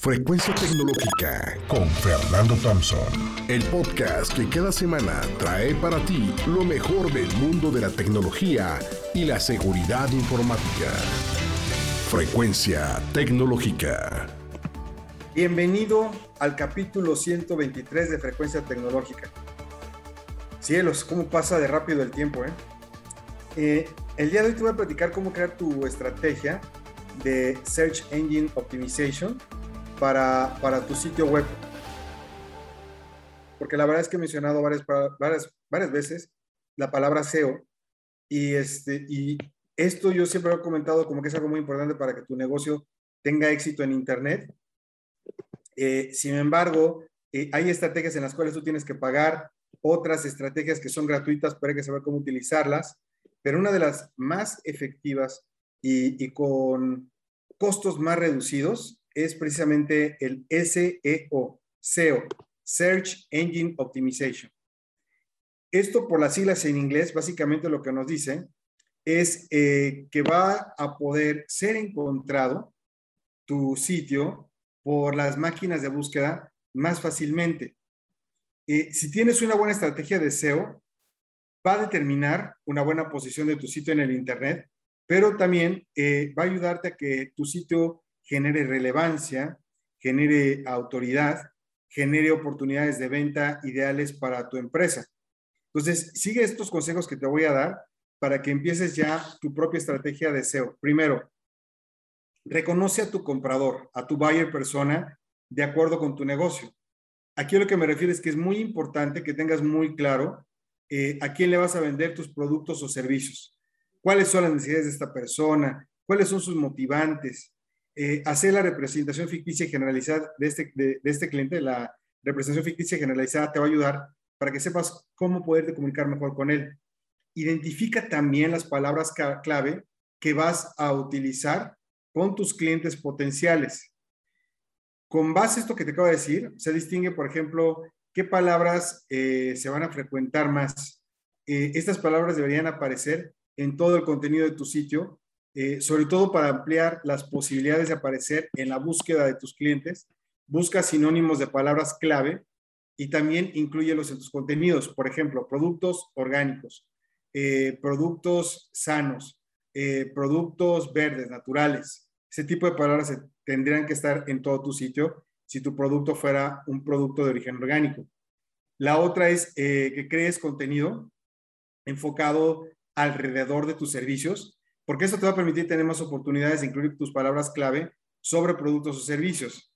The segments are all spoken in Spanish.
Frecuencia Tecnológica con Fernando Thompson. El podcast que cada semana trae para ti lo mejor del mundo de la tecnología y la seguridad informática. Frecuencia Tecnológica. Bienvenido al capítulo 123 de Frecuencia Tecnológica. Cielos, cómo pasa de rápido el tiempo, ¿eh? eh el día de hoy te voy a platicar cómo crear tu estrategia de Search Engine Optimization para, para tu sitio web. Porque la verdad es que he mencionado varias, varias, varias veces la palabra SEO y, este, y esto yo siempre he comentado como que es algo muy importante para que tu negocio tenga éxito en Internet. Eh, sin embargo, eh, hay estrategias en las cuales tú tienes que pagar, otras estrategias que son gratuitas, pero hay que saber cómo utilizarlas. Pero una de las más efectivas y con costos más reducidos es precisamente el SEO, SEO, Search Engine Optimization. Esto por las siglas en inglés, básicamente lo que nos dice es eh, que va a poder ser encontrado tu sitio por las máquinas de búsqueda más fácilmente. Eh, si tienes una buena estrategia de SEO, va a determinar una buena posición de tu sitio en el Internet, pero también eh, va a ayudarte a que tu sitio genere relevancia, genere autoridad, genere oportunidades de venta ideales para tu empresa. Entonces, sigue estos consejos que te voy a dar para que empieces ya tu propia estrategia de SEO. Primero, reconoce a tu comprador, a tu buyer persona, de acuerdo con tu negocio. Aquí lo que me refiero es que es muy importante que tengas muy claro eh, a quién le vas a vender tus productos o servicios, cuáles son las necesidades de esta persona, cuáles son sus motivantes, eh, hacer la representación ficticia generalizada de este, de, este cliente, la representación ficticia generalizada te va a ayudar para que sepas cómo poderte comunicar mejor con él. Identifica también las palabras clave que vas a utilizar con tus clientes potenciales. Con base a esto que te acabo de decir, se distingue, por ejemplo, qué palabras eh, se van a frecuentar más. Eh, estas palabras deberían aparecer en todo el contenido de tu sitio eh, sobre todo para ampliar las posibilidades de aparecer en la búsqueda de tus clientes. Busca sinónimos de palabras clave y también incluyelos en tus contenidos. Por ejemplo, productos orgánicos, eh, productos sanos, eh, productos verdes, naturales. Ese tipo de palabras tendrían que estar en todo tu sitio si tu producto fuera un producto de origen orgánico. La otra es que crees contenido enfocado alrededor de tus servicios porque eso te va a permitir tener más oportunidades de incluir tus palabras clave sobre productos o servicios.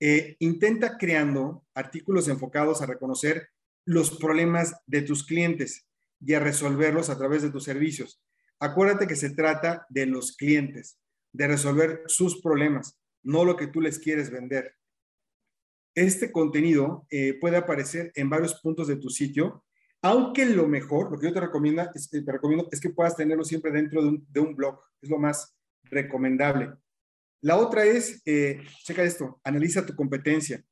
Eh, intenta creando artículos enfocados a reconocer los problemas de tus clientes y a resolverlos a través de tus servicios. Acuérdate que se trata de los clientes, de resolver sus problemas, no lo que tú les quieres vender. Este contenido eh, puede aparecer en varios puntos de tu sitio aunque lo mejor, lo que yo es, te recomiendo es que puedas tenerlo siempre dentro de un, blog. Es lo más recomendable. La otra es, eh, checa esto, analiza tu competencia.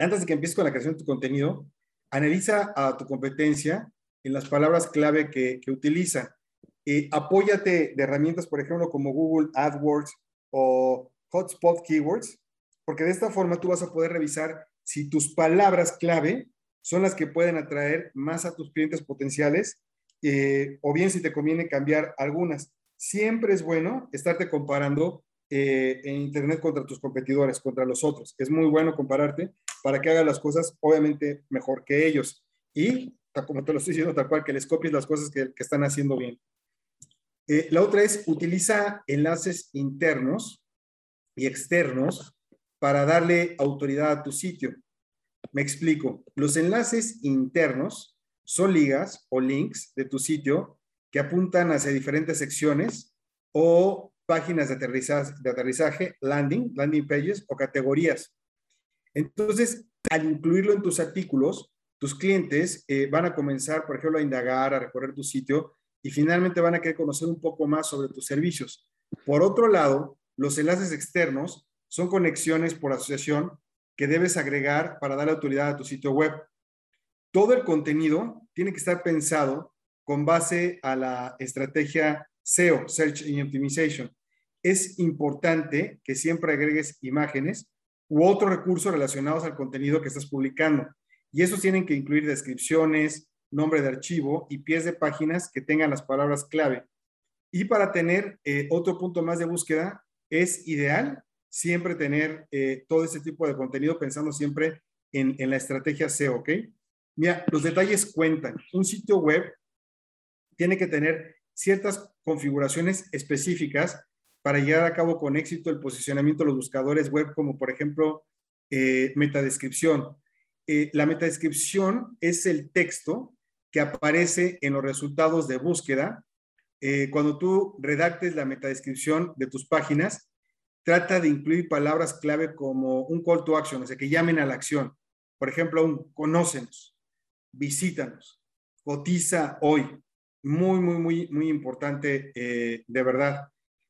Antes de que empieces con la creación de tu contenido, analiza a tu competencia en las palabras clave que, utiliza. Eh, apóyate de herramientas, por ejemplo, como Google AdWords o Hotspot Keywords, porque de esta forma tú vas a poder revisar si tus palabras clave son las que pueden atraer más a tus clientes potenciales eh, o bien si te conviene cambiar algunas. Siempre es bueno estarte comparando eh, en Internet contra tus competidores, contra los otros. Es muy bueno compararte para que hagas las cosas obviamente mejor que ellos. Y, como te lo estoy diciendo tal cual, que les copies las cosas que, están haciendo bien. Eh, la otra es utiliza enlaces internos y externos para darle autoridad a tu sitio. Me explico. Los enlaces internos son ligas o links de tu sitio que apuntan hacia diferentes secciones o páginas de aterrizaje, landing, landing pages o categorías. Entonces, al incluirlo en tus artículos, tus clientes eh, van a comenzar, por ejemplo, a indagar, a recorrer tu sitio y finalmente van a querer conocer un poco más sobre tus servicios. Por otro lado, los enlaces externos son conexiones por asociación que debes agregar para dar autoridad a tu sitio web. Todo el contenido tiene que estar pensado con base a la estrategia SEO, Search Engine Optimization. es importante que siempre agregues imágenes u otros recursos relacionados al contenido que estás publicando. Y esos tienen que incluir descripciones, nombre de archivo y pies de páginas que tengan las palabras clave. Y para tener eh, otro punto más de búsqueda, es ideal siempre tener eh, todo este tipo de contenido pensando siempre en, en la estrategia SEO, ¿ok? Mira, los detalles cuentan. Un sitio web tiene que tener ciertas configuraciones específicas para llevar a cabo con éxito el posicionamiento de los buscadores web, como por ejemplo eh, metadescripción. Eh, la metadescripción es el texto que aparece en los resultados de búsqueda. Eh, cuando tú redactes la metadescripción de tus páginas, trata de incluir palabras clave como un call to action, o sea, que llamen a la acción. Por ejemplo, un conócenos, visítanos, cotiza hoy. Muy, muy, muy, muy importante, de verdad.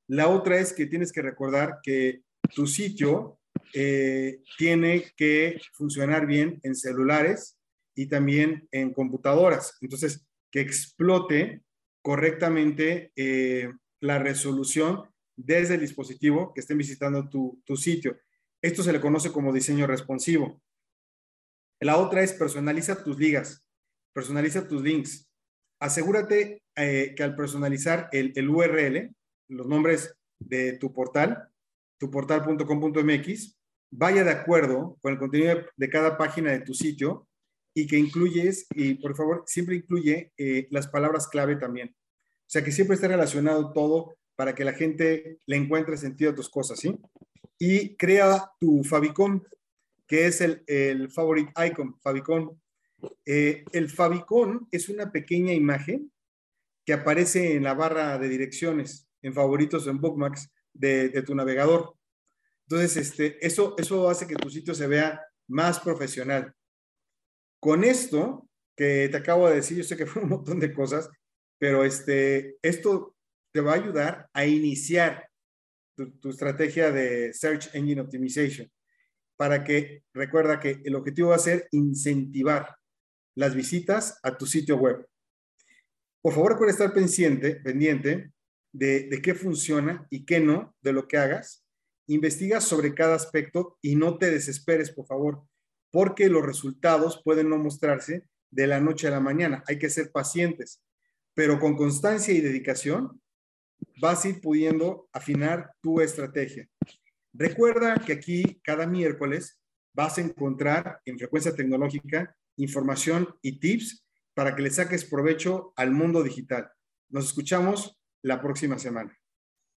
La otra es que tienes que recordar que tu sitio eh, tiene que funcionar bien en celulares y también en computadoras. Entonces, que explote correctamente eh, la resolución desde el dispositivo que estén visitando tu, sitio. Esto se le conoce como diseño responsivo. La otra es personaliza tus ligas, personaliza tus links. Asegúrate eh, que al personalizar el, el URL, los nombres de tu portal, tuportal.com.mx, vaya de acuerdo con el contenido de cada página de tu sitio y que incluyes, y por favor, siempre incluye eh, las palabras clave también. O sea, que siempre esté relacionado todo para que la gente le encuentre sentido a tus cosas, ¿sí? Y crea tu favicon, que es el, el favorite icon, favicon. Eh, el favicon es una pequeña imagen que aparece en la barra de direcciones en favoritos en bookmarks de, tu navegador. Entonces, este, eso, eso hace que tu sitio se vea más profesional. Con esto que te acabo de decir, yo sé que fue un montón de cosas, pero este, esto te va a ayudar a iniciar tu, estrategia de Search Engine Optimization para que recuerda que el objetivo va a ser incentivar las visitas a tu sitio web. Por favor, recuerda estar pendiente, pendiente de, qué funciona y qué no de lo que hagas. Investiga sobre cada aspecto y no te desesperes, por favor, porque los resultados pueden no mostrarse de la noche a la mañana. Hay que ser pacientes, pero con constancia y dedicación vas a ir pudiendo afinar tu estrategia. Recuerda que aquí cada miércoles vas a encontrar en frecuencia tecnológica información y tips para que le saques provecho al mundo digital. Nos escuchamos la próxima semana.